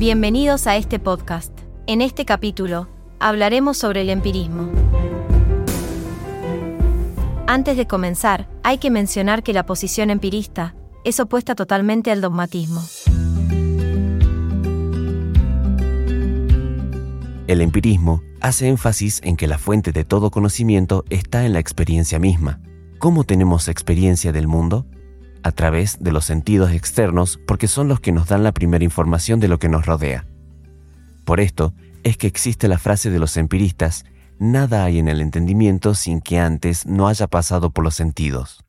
Bienvenidos a este podcast. En este capítulo, hablaremos sobre el empirismo. Antes de comenzar, hay que mencionar que la posición empirista es opuesta totalmente al dogmatismo. El empirismo hace énfasis en que la fuente de todo conocimiento está en la experiencia misma. ¿Cómo tenemos experiencia del mundo? A través de los sentidos externos porque son los que nos dan la primera información de lo que nos rodea. Por esto es que existe la frase de los empiristas, nada hay en el entendimiento sin que antes no haya pasado por los sentidos.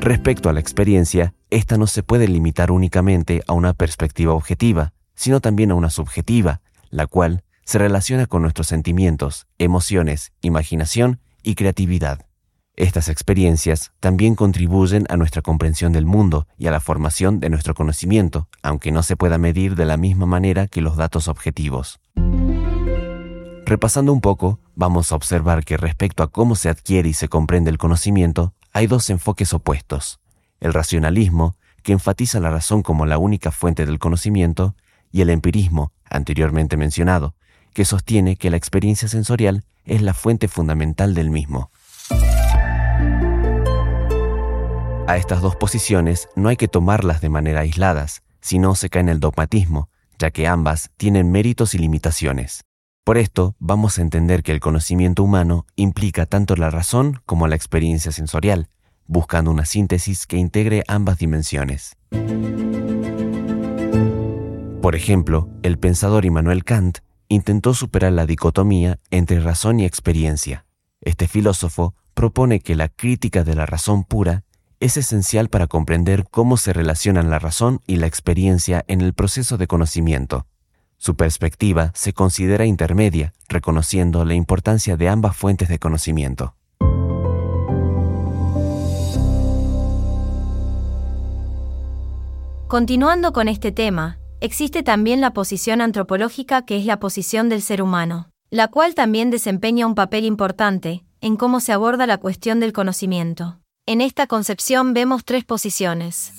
Respecto a la experiencia, esta no se puede limitar únicamente a una perspectiva objetiva, sino también a una subjetiva, la cual se relaciona con nuestros sentimientos, emociones, imaginación y creatividad. Estas experiencias también contribuyen a nuestra comprensión del mundo y a la formación de nuestro conocimiento, aunque no se pueda medir de la misma manera que los datos objetivos. Repasando un poco, vamos a observar que respecto a cómo se adquiere y se comprende el conocimiento, hay dos enfoques opuestos. El racionalismo, que enfatiza la razón como la única fuente del conocimiento, y el empirismo, anteriormente mencionado, que sostiene que la experiencia sensorial es la fuente fundamental del mismo. A estas dos posiciones no hay que tomarlas de manera aisladas, sino se cae en el dogmatismo, ya que ambas tienen méritos y limitaciones. Por esto, vamos a entender que el conocimiento humano implica tanto la razón como la experiencia sensorial, buscando una síntesis que integre ambas dimensiones. Por ejemplo, el pensador Immanuel Kant intentó superar la dicotomía entre razón y experiencia. Este filósofo propone que la crítica de la razón pura es esencial para comprender cómo se relacionan la razón y la experiencia en el proceso de conocimiento. Su perspectiva se considera intermedia, reconociendo la importancia de ambas fuentes de conocimiento. Continuando con este tema, Existe también la posición antropológica que es la posición del ser humano, la cual también desempeña un papel importante en cómo se aborda la cuestión del conocimiento. En esta concepción vemos tres posiciones.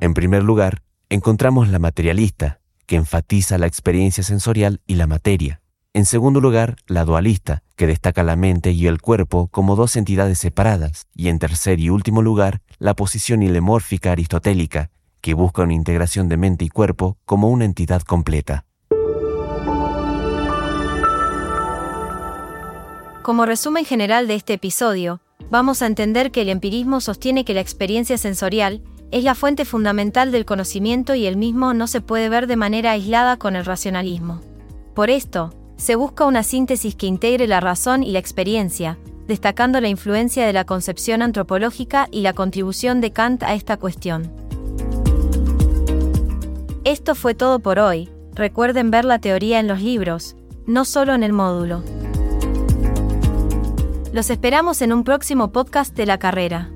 En primer lugar, encontramos la materialista, que enfatiza la experiencia sensorial y la materia. En segundo lugar, la dualista, que destaca la mente y el cuerpo como dos entidades separadas. Y en tercer y último lugar, la posición ilemórfica aristotélica, que busca una integración de mente y cuerpo como una entidad completa. Como resumen general de este episodio, vamos a entender que el empirismo sostiene que la experiencia sensorial es la fuente fundamental del conocimiento y el mismo no se puede ver de manera aislada con el racionalismo. Por esto, se busca una síntesis que integre la razón y la experiencia, destacando la influencia de la concepción antropológica y la contribución de Kant a esta cuestión. Esto fue todo por hoy. Recuerden ver la teoría en los libros, no solo en el módulo. Los esperamos en un próximo podcast de la carrera.